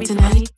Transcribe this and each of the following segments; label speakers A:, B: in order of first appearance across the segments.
A: me tonight.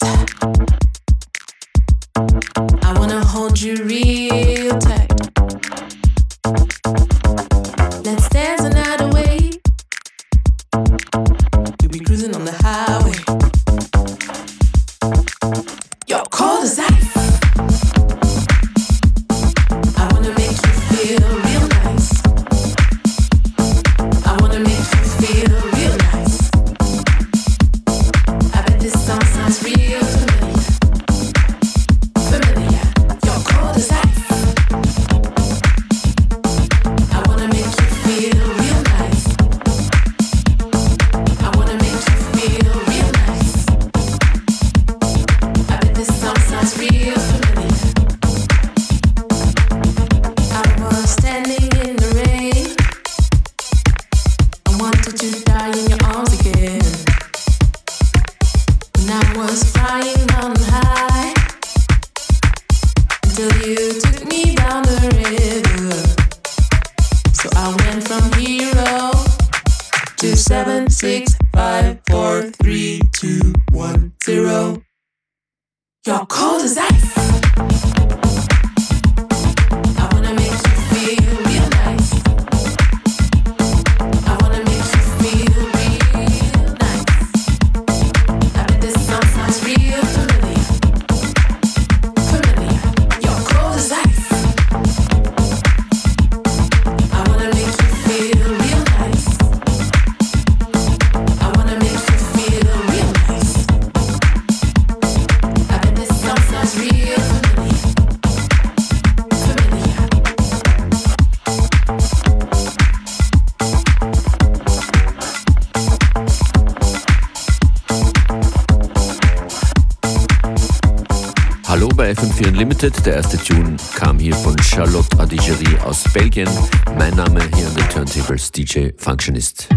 A: Limited. Der erste Tune kam hier von Charlotte Adigerie aus Belgien. Mein Name hier an den Turntables DJ Functionist.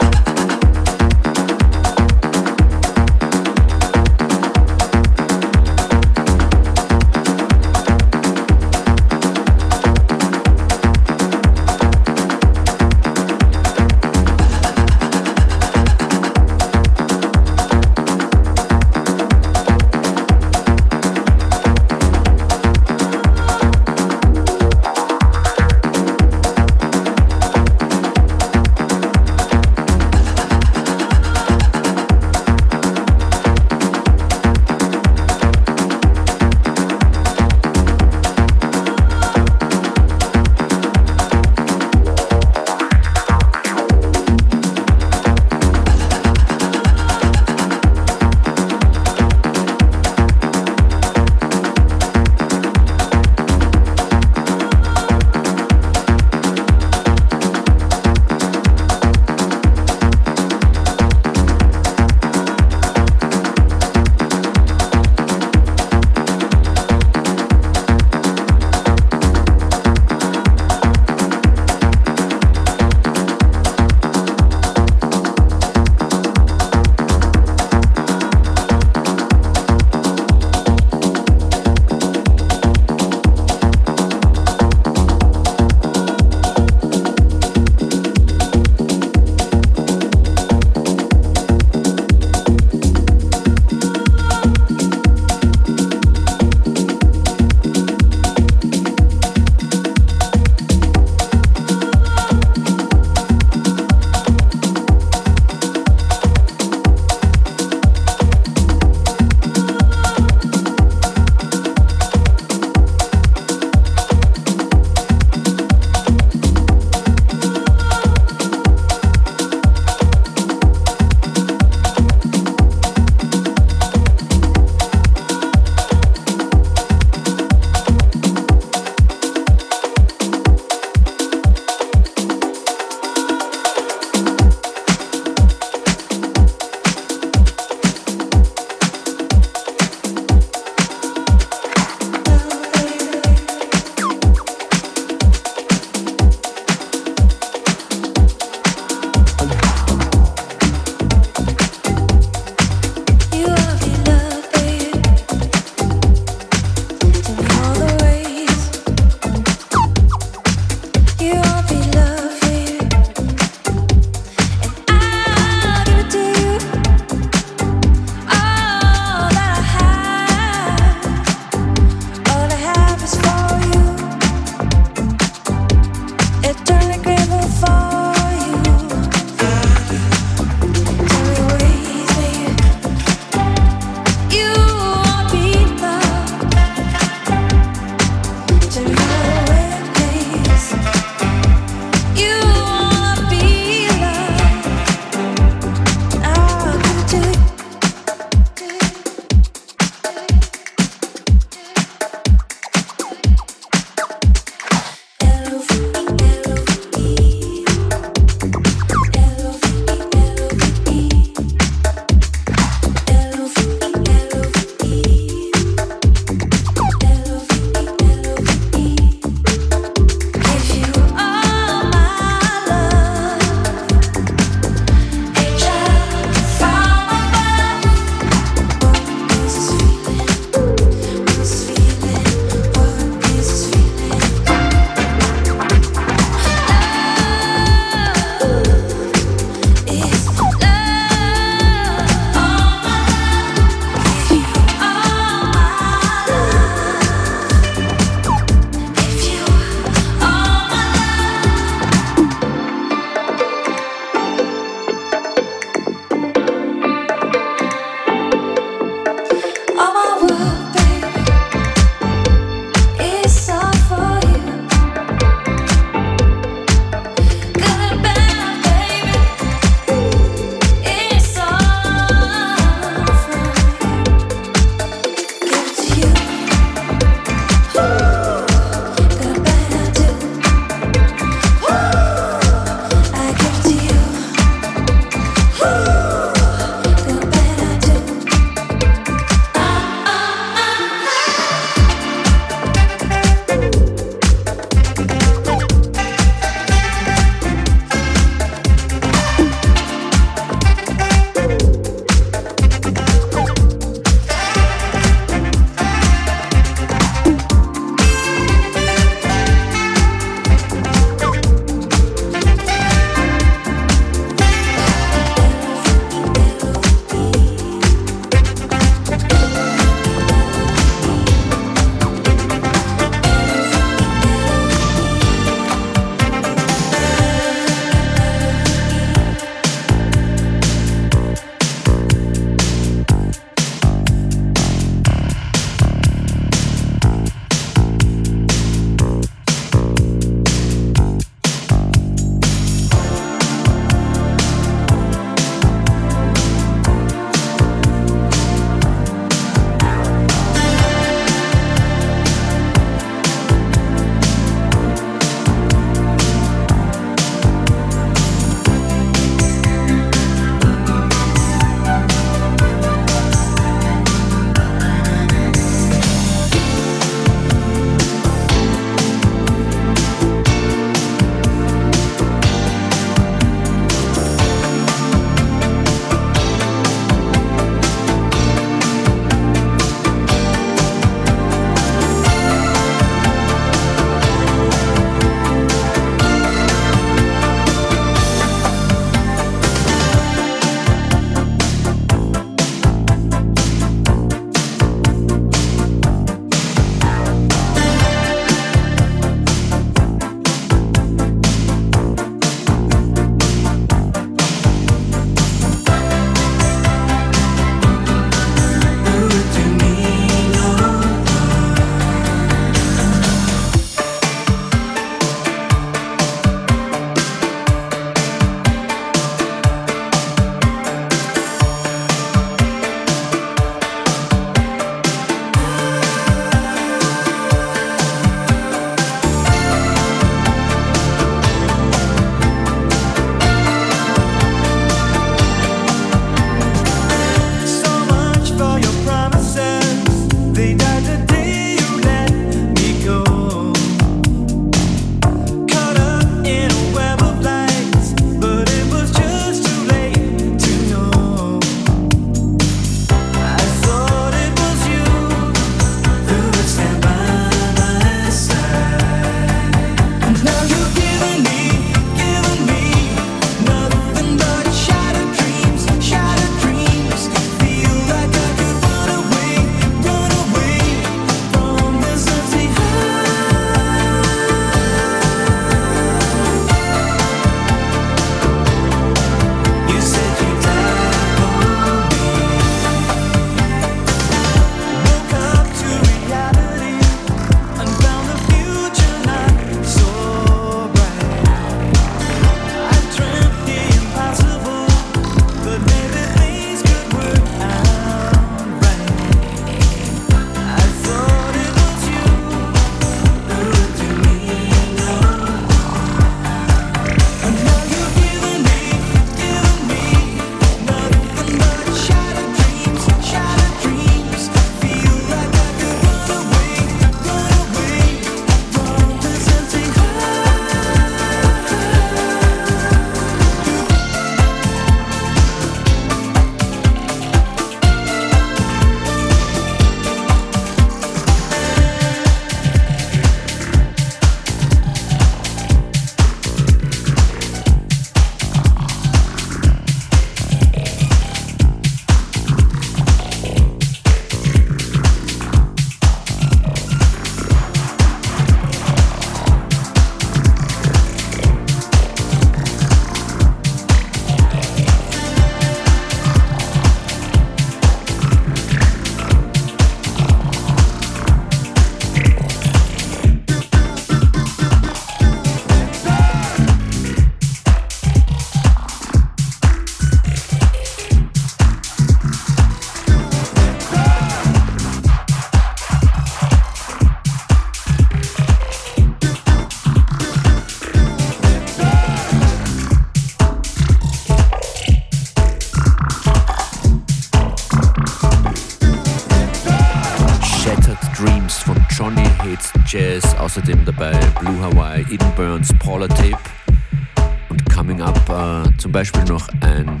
B: Beispiel noch ein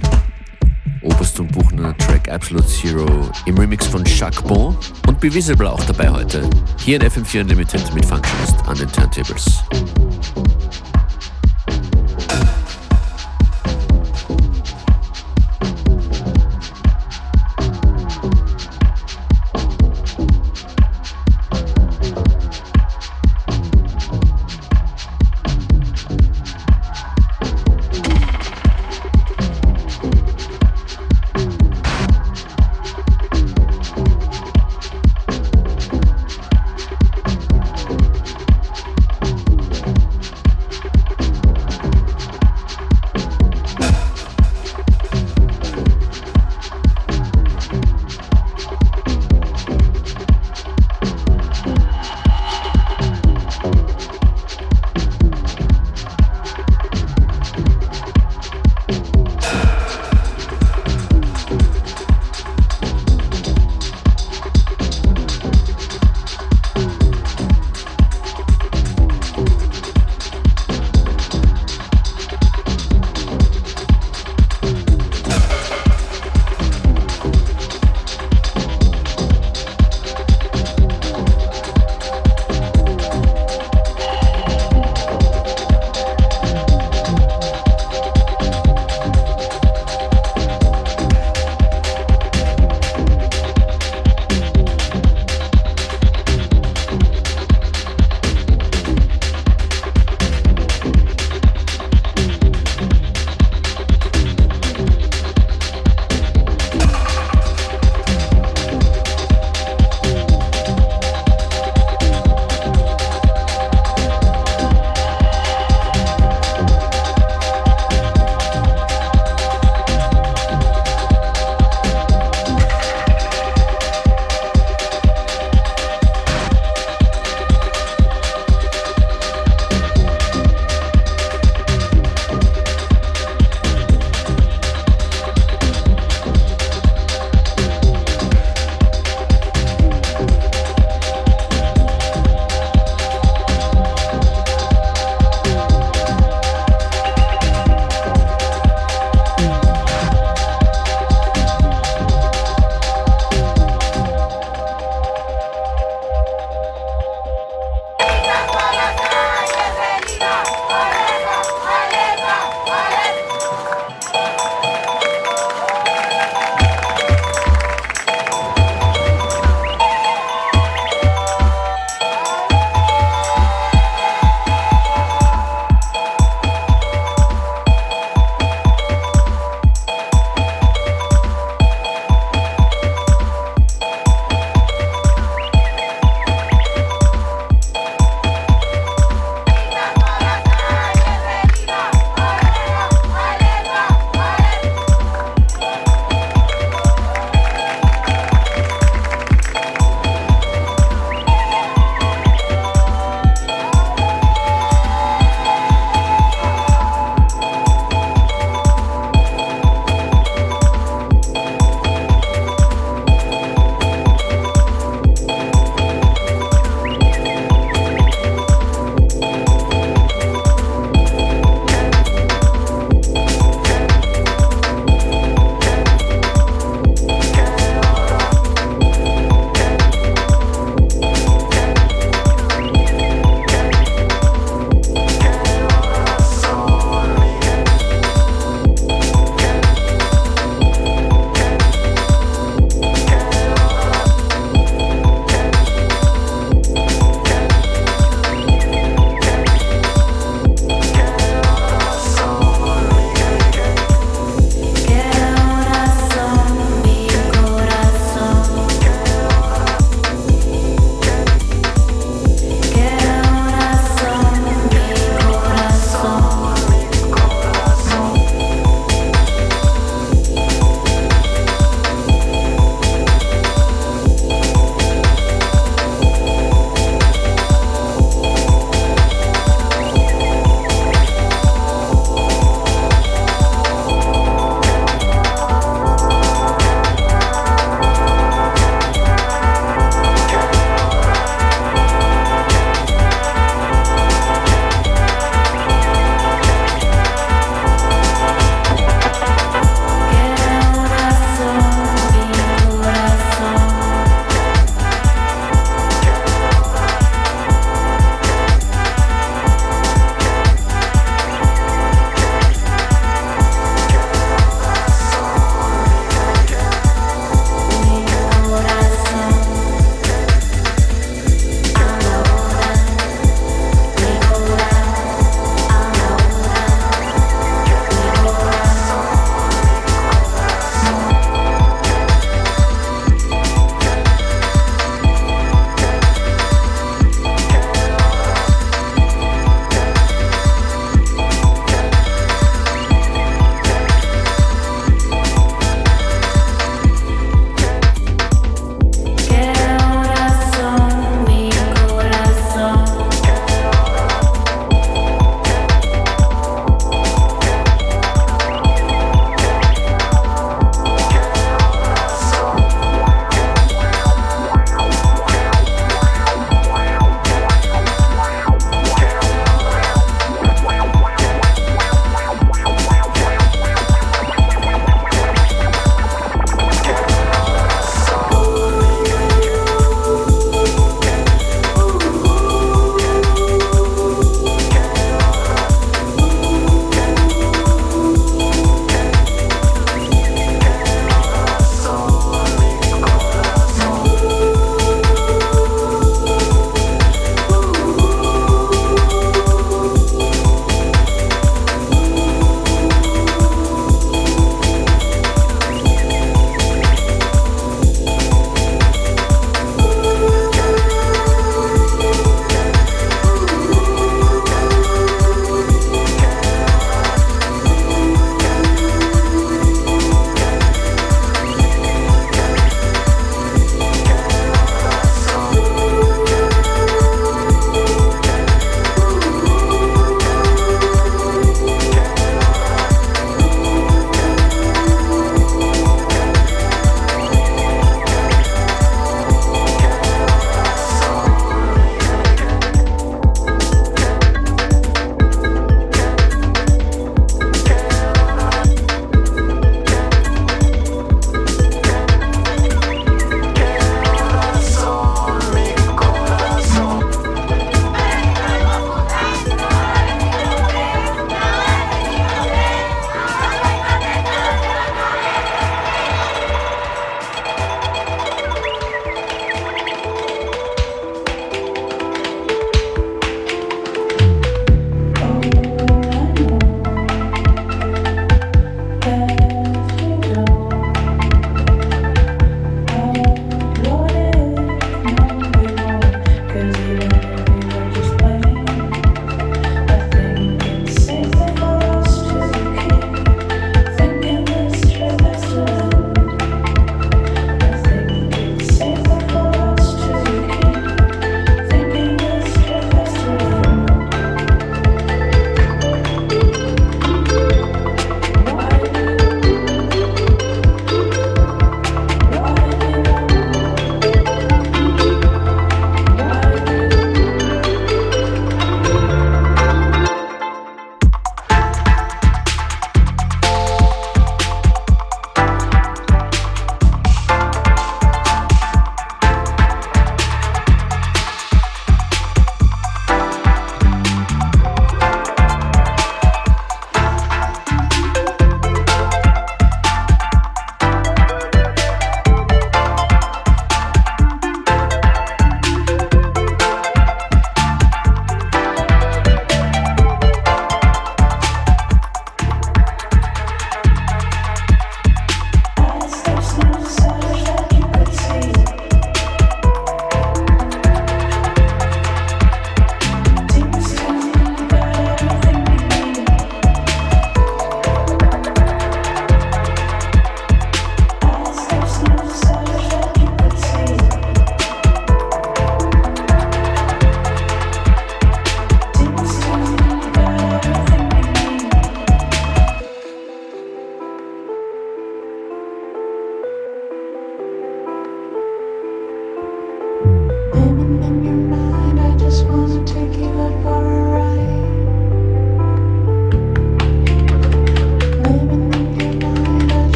B: Oberst und Buchner Track Absolute Zero im Remix von Jacques Bon und Be Visible auch dabei heute. Hier in FM4 Unlimited mit Functionist an den Turntables.